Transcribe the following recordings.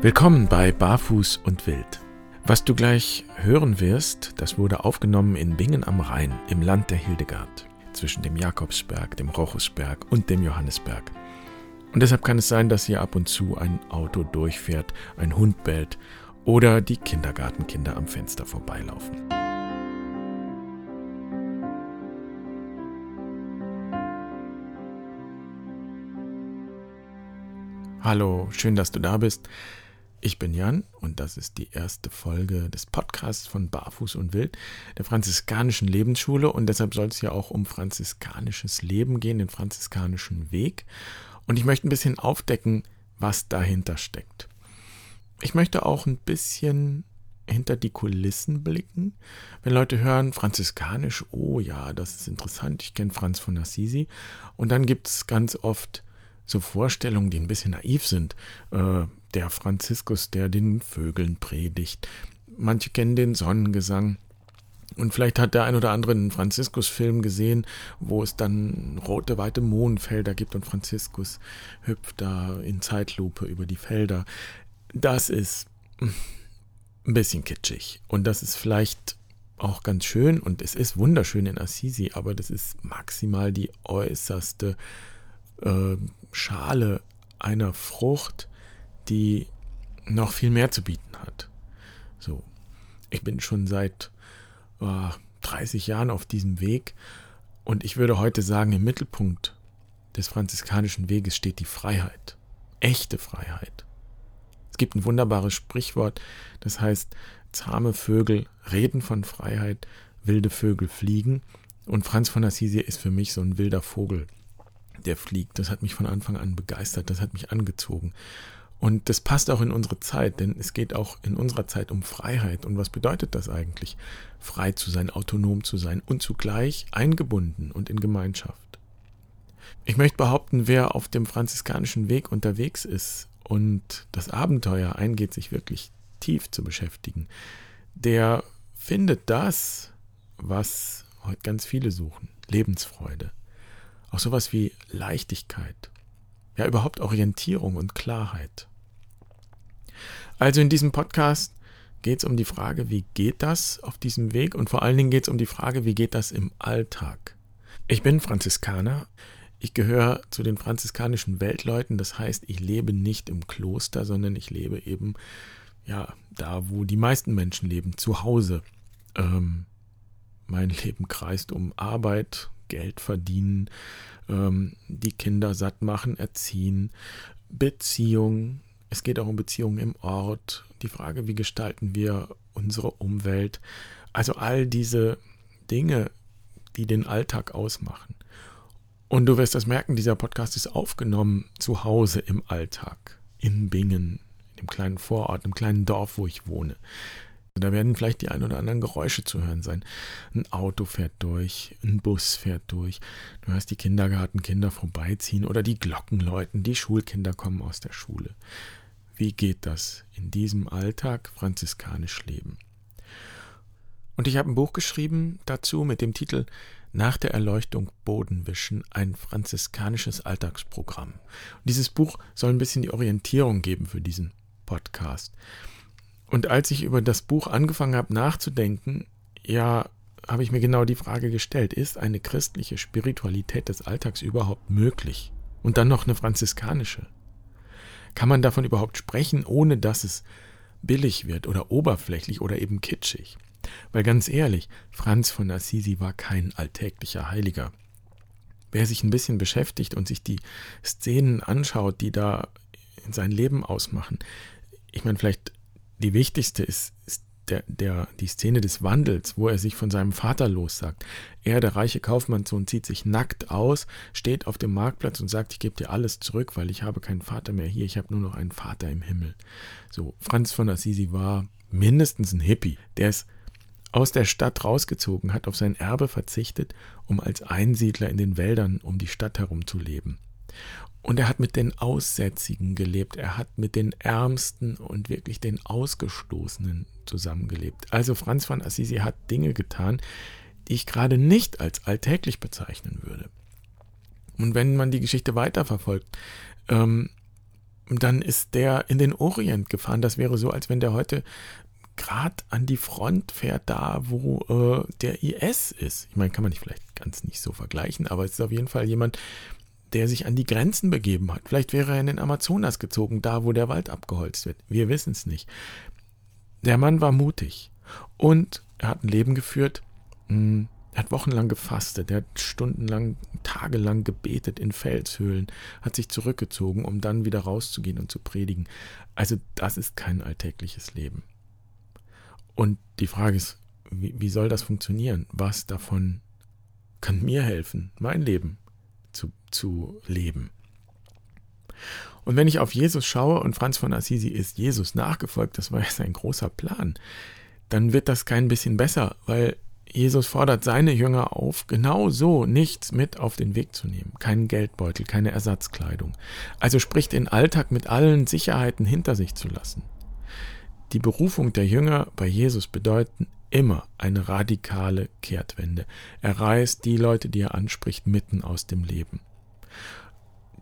Willkommen bei Barfuß und Wild. Was du gleich hören wirst, das wurde aufgenommen in Bingen am Rhein, im Land der Hildegard, zwischen dem Jakobsberg, dem Rochusberg und dem Johannesberg. Und deshalb kann es sein, dass hier ab und zu ein Auto durchfährt, ein Hund bellt oder die Kindergartenkinder am Fenster vorbeilaufen. Hallo, schön, dass du da bist. Ich bin Jan und das ist die erste Folge des Podcasts von Barfuß und Wild, der franziskanischen Lebensschule und deshalb soll es ja auch um franziskanisches Leben gehen, den franziskanischen Weg. Und ich möchte ein bisschen aufdecken, was dahinter steckt. Ich möchte auch ein bisschen hinter die Kulissen blicken. Wenn Leute hören, franziskanisch, oh ja, das ist interessant, ich kenne Franz von Assisi. Und dann gibt es ganz oft so Vorstellungen, die ein bisschen naiv sind. Äh, der Franziskus, der den Vögeln predigt. Manche kennen den Sonnengesang. Und vielleicht hat der ein oder andere einen Franziskus-Film gesehen, wo es dann rote, weite Mondfelder gibt und Franziskus hüpft da in Zeitlupe über die Felder. Das ist ein bisschen kitschig. Und das ist vielleicht auch ganz schön und es ist wunderschön in Assisi, aber das ist maximal die äußerste äh, Schale einer Frucht, die noch viel mehr zu bieten hat. So, ich bin schon seit oh, 30 Jahren auf diesem Weg und ich würde heute sagen, im Mittelpunkt des franziskanischen Weges steht die Freiheit. Echte Freiheit. Es gibt ein wunderbares Sprichwort, das heißt, zahme Vögel reden von Freiheit, wilde Vögel fliegen. Und Franz von Assisi ist für mich so ein wilder Vogel, der fliegt. Das hat mich von Anfang an begeistert, das hat mich angezogen. Und das passt auch in unsere Zeit, denn es geht auch in unserer Zeit um Freiheit. Und was bedeutet das eigentlich? Frei zu sein, autonom zu sein und zugleich eingebunden und in Gemeinschaft. Ich möchte behaupten, wer auf dem franziskanischen Weg unterwegs ist und das Abenteuer eingeht, sich wirklich tief zu beschäftigen, der findet das, was heute ganz viele suchen, Lebensfreude. Auch sowas wie Leichtigkeit, ja überhaupt Orientierung und Klarheit. Also in diesem Podcast geht es um die Frage, wie geht das auf diesem Weg und vor allen Dingen geht es um die Frage, wie geht das im Alltag. Ich bin Franziskaner, ich gehöre zu den franziskanischen Weltleuten, das heißt, ich lebe nicht im Kloster, sondern ich lebe eben ja da, wo die meisten Menschen leben, zu Hause. Ähm, mein Leben kreist um Arbeit, Geld verdienen, ähm, die Kinder satt machen, erziehen, Beziehungen. Es geht auch um Beziehungen im Ort, die Frage, wie gestalten wir unsere Umwelt. Also all diese Dinge, die den Alltag ausmachen. Und du wirst das merken, dieser Podcast ist aufgenommen zu Hause im Alltag, in Bingen, dem kleinen Vorort, im kleinen Dorf, wo ich wohne. Da werden vielleicht die ein oder anderen Geräusche zu hören sein. Ein Auto fährt durch, ein Bus fährt durch, du hörst die Kindergartenkinder vorbeiziehen oder die Glocken läuten, die Schulkinder kommen aus der Schule. Wie geht das in diesem Alltag franziskanisch leben? Und ich habe ein Buch geschrieben dazu mit dem Titel Nach der Erleuchtung Bodenwischen, ein franziskanisches Alltagsprogramm. Und dieses Buch soll ein bisschen die Orientierung geben für diesen Podcast. Und als ich über das Buch angefangen habe nachzudenken, ja, habe ich mir genau die Frage gestellt, ist eine christliche Spiritualität des Alltags überhaupt möglich? Und dann noch eine franziskanische? Kann man davon überhaupt sprechen, ohne dass es billig wird oder oberflächlich oder eben kitschig? Weil ganz ehrlich, Franz von Assisi war kein alltäglicher Heiliger. Wer sich ein bisschen beschäftigt und sich die Szenen anschaut, die da in sein Leben ausmachen, ich meine, vielleicht die wichtigste ist, ist der, der, die Szene des Wandels, wo er sich von seinem Vater lossagt. Er, der reiche Kaufmannssohn, zieht sich nackt aus, steht auf dem Marktplatz und sagt, ich gebe dir alles zurück, weil ich habe keinen Vater mehr hier, ich habe nur noch einen Vater im Himmel. So, Franz von Assisi war mindestens ein Hippie, der es aus der Stadt rausgezogen hat, auf sein Erbe verzichtet, um als Einsiedler in den Wäldern um die Stadt herum zu leben. Und er hat mit den Aussätzigen gelebt, er hat mit den Ärmsten und wirklich den Ausgestoßenen zusammengelebt. Also Franz von Assisi hat Dinge getan, die ich gerade nicht als alltäglich bezeichnen würde. Und wenn man die Geschichte weiterverfolgt, ähm, dann ist der in den Orient gefahren. Das wäre so, als wenn der heute gerade an die Front fährt, da wo äh, der IS ist. Ich meine, kann man nicht vielleicht ganz nicht so vergleichen, aber es ist auf jeden Fall jemand, der sich an die Grenzen begeben hat. Vielleicht wäre er in den Amazonas gezogen, da wo der Wald abgeholzt wird. Wir wissen es nicht. Der Mann war mutig und er hat ein Leben geführt, hm, er hat wochenlang gefastet, er hat stundenlang, tagelang gebetet in Felshöhlen, hat sich zurückgezogen, um dann wieder rauszugehen und zu predigen. Also das ist kein alltägliches Leben. Und die Frage ist, wie, wie soll das funktionieren? Was davon kann mir helfen, mein Leben zu, leben? Und wenn ich auf Jesus schaue und Franz von Assisi ist Jesus nachgefolgt, das war ja sein großer Plan, dann wird das kein bisschen besser, weil Jesus fordert seine Jünger auf, genau so nichts mit auf den Weg zu nehmen. Keinen Geldbeutel, keine Ersatzkleidung. Also spricht den Alltag mit allen Sicherheiten hinter sich zu lassen. Die Berufung der Jünger bei Jesus bedeuten immer eine radikale Kehrtwende. Er reißt die Leute, die er anspricht, mitten aus dem Leben.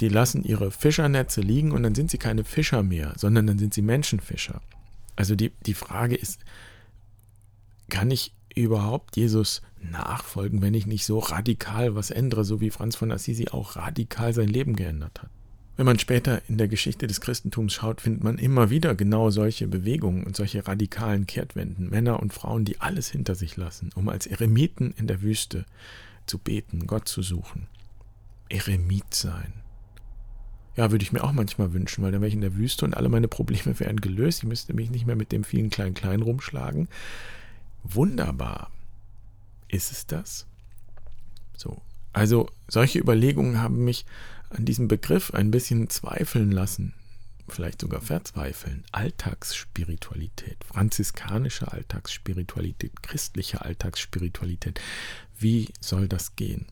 Die lassen ihre Fischernetze liegen und dann sind sie keine Fischer mehr, sondern dann sind sie Menschenfischer. Also die, die Frage ist, kann ich überhaupt Jesus nachfolgen, wenn ich nicht so radikal was ändere, so wie Franz von Assisi auch radikal sein Leben geändert hat. Wenn man später in der Geschichte des Christentums schaut, findet man immer wieder genau solche Bewegungen und solche radikalen Kehrtwenden, Männer und Frauen, die alles hinter sich lassen, um als Eremiten in der Wüste zu beten, Gott zu suchen. Eremit sein. Ja, würde ich mir auch manchmal wünschen, weil dann wäre ich in der Wüste und alle meine Probleme wären gelöst. Ich müsste mich nicht mehr mit dem vielen Klein-Klein rumschlagen. Wunderbar. Ist es das? So. Also, solche Überlegungen haben mich an diesem Begriff ein bisschen zweifeln lassen. Vielleicht sogar verzweifeln. Alltagsspiritualität, franziskanische Alltagsspiritualität, christliche Alltagsspiritualität. Wie soll das gehen?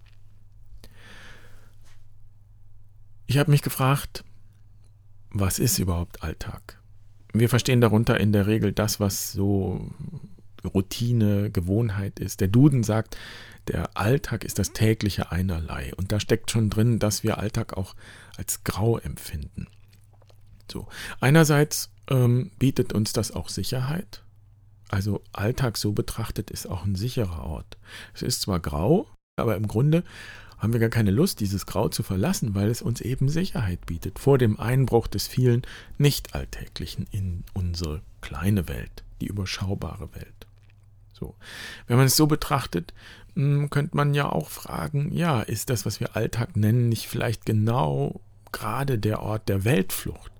Ich habe mich gefragt, was ist überhaupt Alltag? Wir verstehen darunter in der Regel das, was so Routine, Gewohnheit ist. Der Duden sagt, der Alltag ist das tägliche Einerlei. Und da steckt schon drin, dass wir Alltag auch als grau empfinden. So. Einerseits ähm, bietet uns das auch Sicherheit. Also Alltag so betrachtet ist auch ein sicherer Ort. Es ist zwar grau, aber im Grunde haben wir gar keine Lust, dieses Grau zu verlassen, weil es uns eben Sicherheit bietet vor dem Einbruch des vielen Nicht-Alltäglichen in unsere kleine Welt, die überschaubare Welt. So. Wenn man es so betrachtet, hm, könnte man ja auch fragen, ja, ist das, was wir Alltag nennen, nicht vielleicht genau gerade der Ort der Weltflucht?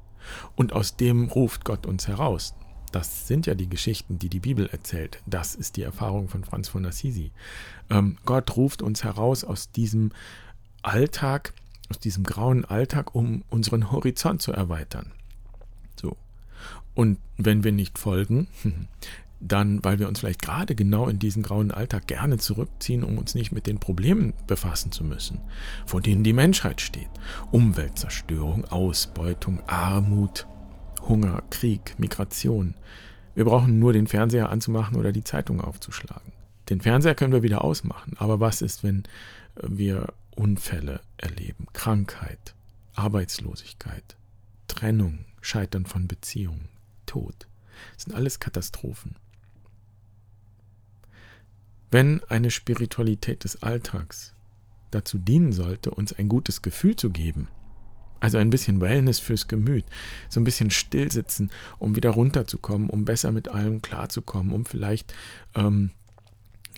Und aus dem ruft Gott uns heraus. Das sind ja die Geschichten, die die Bibel erzählt. Das ist die Erfahrung von Franz von Assisi. Ähm, Gott ruft uns heraus aus diesem Alltag, aus diesem grauen Alltag, um unseren Horizont zu erweitern. So. Und wenn wir nicht folgen, dann, weil wir uns vielleicht gerade genau in diesen grauen Alltag gerne zurückziehen, um uns nicht mit den Problemen befassen zu müssen, vor denen die Menschheit steht. Umweltzerstörung, Ausbeutung, Armut, Hunger, Krieg, Migration. Wir brauchen nur den Fernseher anzumachen oder die Zeitung aufzuschlagen. Den Fernseher können wir wieder ausmachen, aber was ist, wenn wir Unfälle erleben, Krankheit, Arbeitslosigkeit, Trennung, Scheitern von Beziehungen, Tod? Das sind alles Katastrophen. Wenn eine Spiritualität des Alltags dazu dienen sollte, uns ein gutes Gefühl zu geben, also ein bisschen Wellness fürs Gemüt, so ein bisschen stillsitzen, um wieder runterzukommen, um besser mit allem klarzukommen, um vielleicht ähm,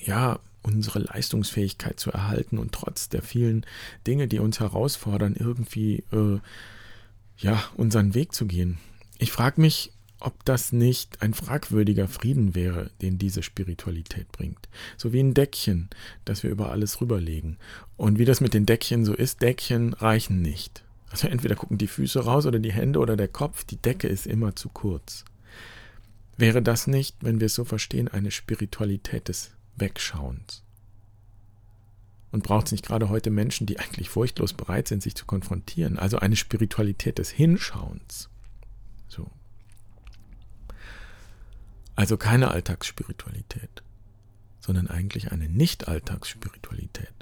ja unsere Leistungsfähigkeit zu erhalten und trotz der vielen Dinge, die uns herausfordern, irgendwie äh, ja unseren Weg zu gehen. Ich frage mich, ob das nicht ein fragwürdiger Frieden wäre, den diese Spiritualität bringt. So wie ein Deckchen, das wir über alles rüberlegen. Und wie das mit den Deckchen so ist, Deckchen reichen nicht. Also entweder gucken die Füße raus oder die Hände oder der Kopf, die Decke ist immer zu kurz. Wäre das nicht, wenn wir es so verstehen, eine Spiritualität des Wegschauens? Und braucht es nicht gerade heute Menschen, die eigentlich furchtlos bereit sind, sich zu konfrontieren? Also eine Spiritualität des Hinschauens. So, also keine Alltagsspiritualität, sondern eigentlich eine Nicht-Alltagsspiritualität.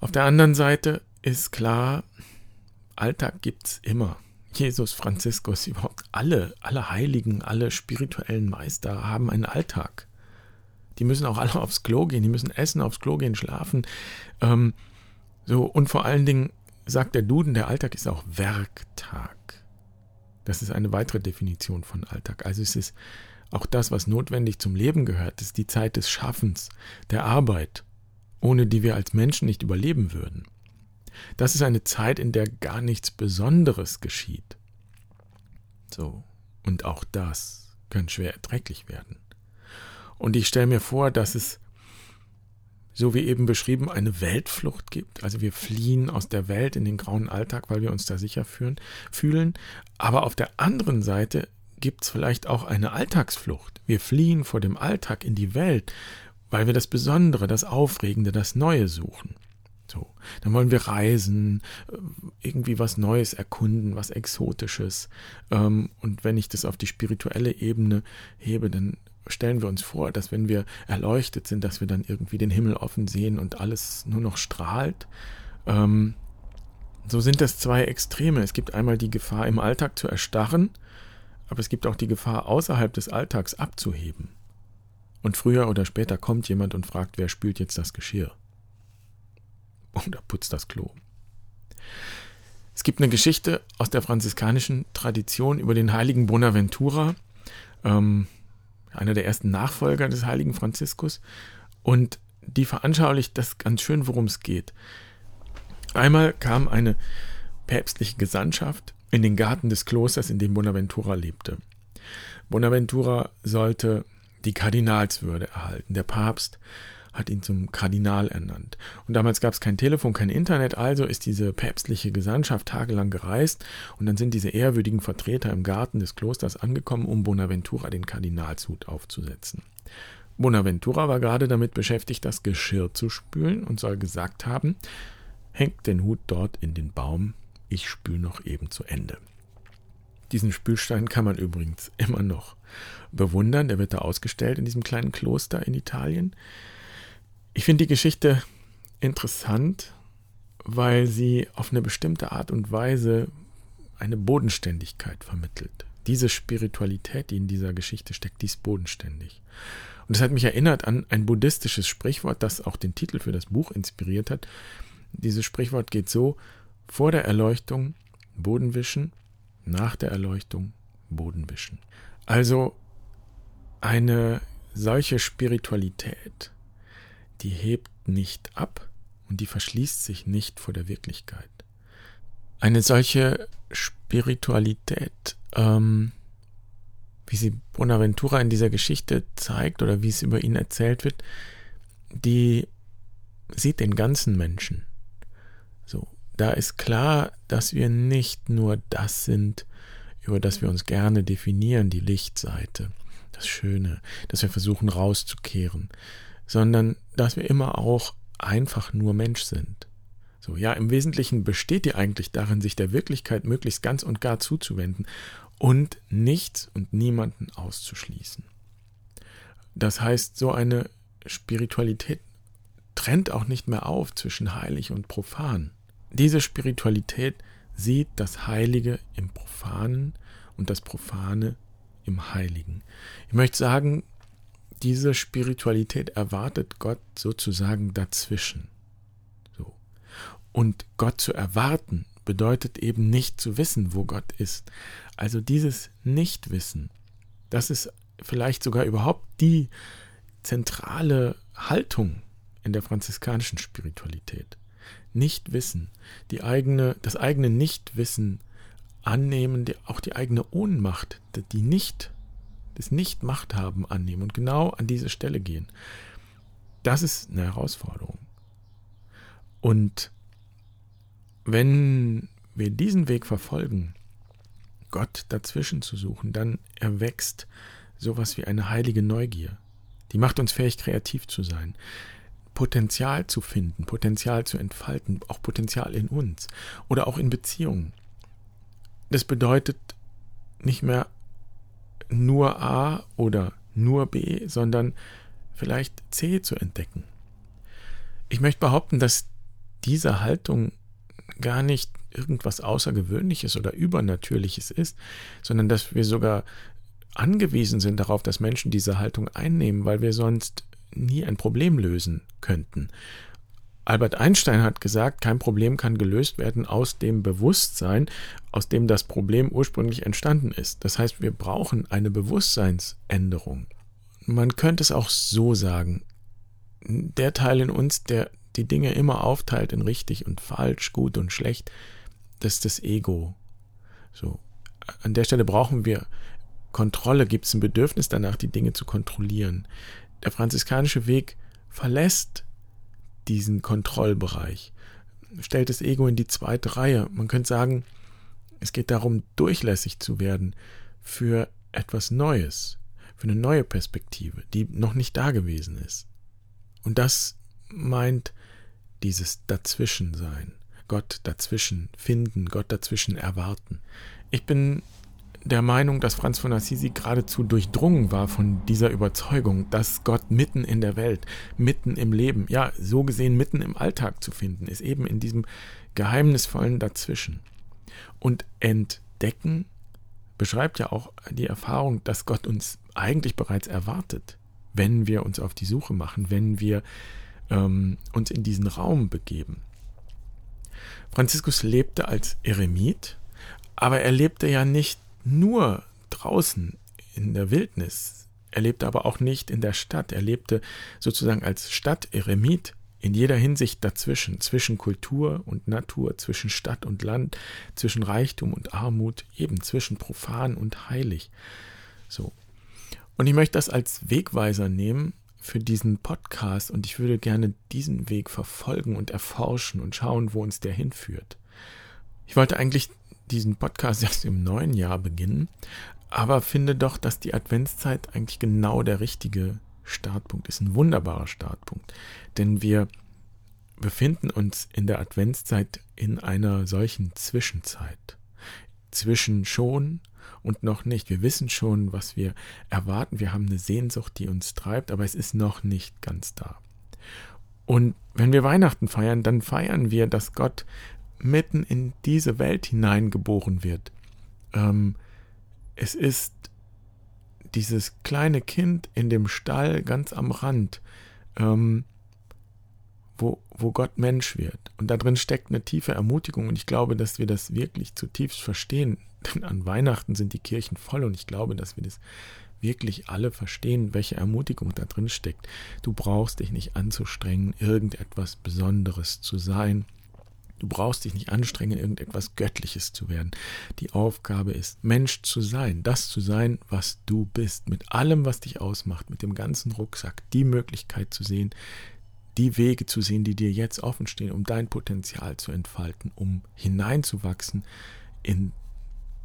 Auf der anderen Seite ist klar, Alltag gibt es immer. Jesus, Franziskus, überhaupt alle, alle Heiligen, alle spirituellen Meister haben einen Alltag. Die müssen auch alle aufs Klo gehen, die müssen essen, aufs Klo gehen, schlafen. Ähm, so, und vor allen Dingen sagt der Duden, der Alltag ist auch Werktag. Das ist eine weitere Definition von Alltag. Also es ist auch das, was notwendig zum Leben gehört, ist die Zeit des Schaffens, der Arbeit, ohne die wir als Menschen nicht überleben würden. Das ist eine Zeit, in der gar nichts Besonderes geschieht. So, und auch das kann schwer erträglich werden. Und ich stelle mir vor, dass es, so wie eben beschrieben, eine Weltflucht gibt. Also wir fliehen aus der Welt in den grauen Alltag, weil wir uns da sicher fühlen. fühlen. Aber auf der anderen Seite gibt es vielleicht auch eine Alltagsflucht. Wir fliehen vor dem Alltag in die Welt, weil wir das Besondere, das Aufregende, das Neue suchen. So, dann wollen wir reisen, äh, irgendwie was Neues erkunden, was Exotisches. Ähm, und wenn ich das auf die spirituelle Ebene hebe, dann stellen wir uns vor, dass wenn wir erleuchtet sind, dass wir dann irgendwie den Himmel offen sehen und alles nur noch strahlt. Ähm, so sind das zwei Extreme. Es gibt einmal die Gefahr, im Alltag zu erstarren, aber es gibt auch die Gefahr, außerhalb des Alltags abzuheben. Und früher oder später kommt jemand und fragt, wer spült jetzt das Geschirr? Oder putzt das Klo. Es gibt eine Geschichte aus der franziskanischen Tradition über den heiligen Bonaventura, ähm, einer der ersten Nachfolger des heiligen Franziskus, und die veranschaulicht das ganz schön, worum es geht. Einmal kam eine päpstliche Gesandtschaft in den Garten des Klosters, in dem Bonaventura lebte. Bonaventura sollte die Kardinalswürde erhalten. Der Papst hat ihn zum Kardinal ernannt. Und damals gab es kein Telefon, kein Internet, also ist diese päpstliche Gesandtschaft tagelang gereist und dann sind diese ehrwürdigen Vertreter im Garten des Klosters angekommen, um Bonaventura den Kardinalshut aufzusetzen. Bonaventura war gerade damit beschäftigt, das Geschirr zu spülen und soll gesagt haben, hängt den Hut dort in den Baum, ich spül noch eben zu Ende. Diesen Spülstein kann man übrigens immer noch bewundern, der wird da ausgestellt in diesem kleinen Kloster in Italien. Ich finde die Geschichte interessant, weil sie auf eine bestimmte Art und Weise eine Bodenständigkeit vermittelt. Diese Spiritualität, die in dieser Geschichte steckt, die ist bodenständig. Und das hat mich erinnert an ein buddhistisches Sprichwort, das auch den Titel für das Buch inspiriert hat. Dieses Sprichwort geht so, vor der Erleuchtung Boden wischen, nach der Erleuchtung Boden wischen. Also eine solche Spiritualität die hebt nicht ab und die verschließt sich nicht vor der Wirklichkeit. Eine solche Spiritualität, ähm, wie sie Bonaventura in dieser Geschichte zeigt oder wie es über ihn erzählt wird, die sieht den ganzen Menschen. So, da ist klar, dass wir nicht nur das sind, über das wir uns gerne definieren, die Lichtseite, das Schöne, dass wir versuchen rauszukehren, sondern dass wir immer auch einfach nur Mensch sind. So, ja, im Wesentlichen besteht die eigentlich darin, sich der Wirklichkeit möglichst ganz und gar zuzuwenden und nichts und niemanden auszuschließen. Das heißt, so eine Spiritualität trennt auch nicht mehr auf zwischen heilig und profan. Diese Spiritualität sieht das Heilige im Profanen und das Profane im Heiligen. Ich möchte sagen, diese Spiritualität erwartet Gott sozusagen dazwischen. So. Und Gott zu erwarten bedeutet eben nicht zu wissen, wo Gott ist. Also dieses Nichtwissen, das ist vielleicht sogar überhaupt die zentrale Haltung in der franziskanischen Spiritualität. Nichtwissen, die eigene, das eigene Nichtwissen annehmen, die, auch die eigene Ohnmacht, die nicht das Nicht-Machthaben annehmen und genau an diese Stelle gehen, das ist eine Herausforderung. Und wenn wir diesen Weg verfolgen, Gott dazwischen zu suchen, dann erwächst sowas wie eine heilige Neugier. Die macht uns fähig, kreativ zu sein, Potenzial zu finden, Potenzial zu entfalten, auch Potenzial in uns oder auch in Beziehungen. Das bedeutet nicht mehr nur A oder nur B, sondern vielleicht C zu entdecken. Ich möchte behaupten, dass diese Haltung gar nicht irgendwas Außergewöhnliches oder Übernatürliches ist, sondern dass wir sogar angewiesen sind darauf, dass Menschen diese Haltung einnehmen, weil wir sonst nie ein Problem lösen könnten. Albert Einstein hat gesagt, kein Problem kann gelöst werden aus dem Bewusstsein, aus dem das Problem ursprünglich entstanden ist. Das heißt, wir brauchen eine Bewusstseinsänderung. Man könnte es auch so sagen. Der Teil in uns, der die Dinge immer aufteilt in richtig und falsch, gut und schlecht, das ist das Ego. So. An der Stelle brauchen wir Kontrolle, gibt es ein Bedürfnis danach, die Dinge zu kontrollieren. Der franziskanische Weg verlässt diesen Kontrollbereich, stellt das Ego in die zweite Reihe. Man könnte sagen, es geht darum, durchlässig zu werden für etwas Neues, für eine neue Perspektive, die noch nicht da gewesen ist. Und das meint dieses Dazwischensein, Gott dazwischen finden, Gott dazwischen erwarten. Ich bin der Meinung, dass Franz von Assisi geradezu durchdrungen war von dieser Überzeugung, dass Gott mitten in der Welt, mitten im Leben, ja, so gesehen mitten im Alltag zu finden ist, eben in diesem geheimnisvollen Dazwischen. Und entdecken beschreibt ja auch die Erfahrung, dass Gott uns eigentlich bereits erwartet, wenn wir uns auf die Suche machen, wenn wir ähm, uns in diesen Raum begeben. Franziskus lebte als Eremit, aber er lebte ja nicht nur draußen in der Wildnis. Er lebte aber auch nicht in der Stadt. Er lebte sozusagen als Stadteremit in jeder Hinsicht dazwischen, zwischen Kultur und Natur, zwischen Stadt und Land, zwischen Reichtum und Armut, eben zwischen profan und heilig. So. Und ich möchte das als Wegweiser nehmen für diesen Podcast und ich würde gerne diesen Weg verfolgen und erforschen und schauen, wo uns der hinführt. Ich wollte eigentlich diesen Podcast erst im neuen Jahr beginnen, aber finde doch, dass die Adventszeit eigentlich genau der richtige Startpunkt ist, ein wunderbarer Startpunkt, denn wir befinden uns in der Adventszeit in einer solchen Zwischenzeit. Zwischen schon und noch nicht. Wir wissen schon, was wir erwarten. Wir haben eine Sehnsucht, die uns treibt, aber es ist noch nicht ganz da. Und wenn wir Weihnachten feiern, dann feiern wir, dass Gott mitten in diese Welt hineingeboren wird. Ähm, es ist dieses kleine Kind in dem Stall ganz am Rand, ähm, wo, wo Gott Mensch wird. Und da drin steckt eine tiefe Ermutigung und ich glaube, dass wir das wirklich zutiefst verstehen. Denn an Weihnachten sind die Kirchen voll und ich glaube, dass wir das wirklich alle verstehen, welche Ermutigung da drin steckt. Du brauchst dich nicht anzustrengen, irgendetwas Besonderes zu sein. Du brauchst dich nicht anstrengen, irgendetwas Göttliches zu werden. Die Aufgabe ist, Mensch zu sein, das zu sein, was du bist, mit allem, was dich ausmacht, mit dem ganzen Rucksack, die Möglichkeit zu sehen, die Wege zu sehen, die dir jetzt offen stehen, um dein Potenzial zu entfalten, um hineinzuwachsen in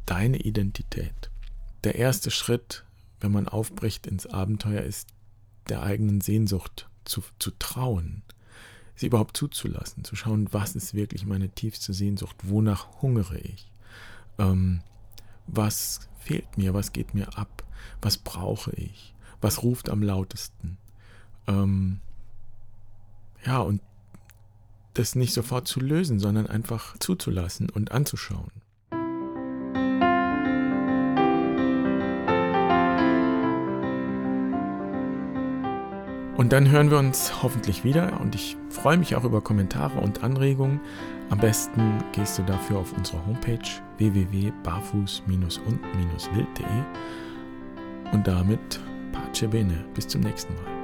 deine Identität. Der erste Schritt, wenn man aufbricht ins Abenteuer, ist der eigenen Sehnsucht zu, zu trauen, sie überhaupt zuzulassen, zu schauen, was ist wirklich meine tiefste Sehnsucht, wonach hungere ich, ähm, was fehlt mir, was geht mir ab, was brauche ich, was ruft am lautesten. Ähm, ja, und das nicht sofort zu lösen, sondern einfach zuzulassen und anzuschauen. Und dann hören wir uns hoffentlich wieder und ich freue mich auch über Kommentare und Anregungen. Am besten gehst du dafür auf unsere Homepage www.barfuß-und-wild.de und damit Pace Bene. Bis zum nächsten Mal.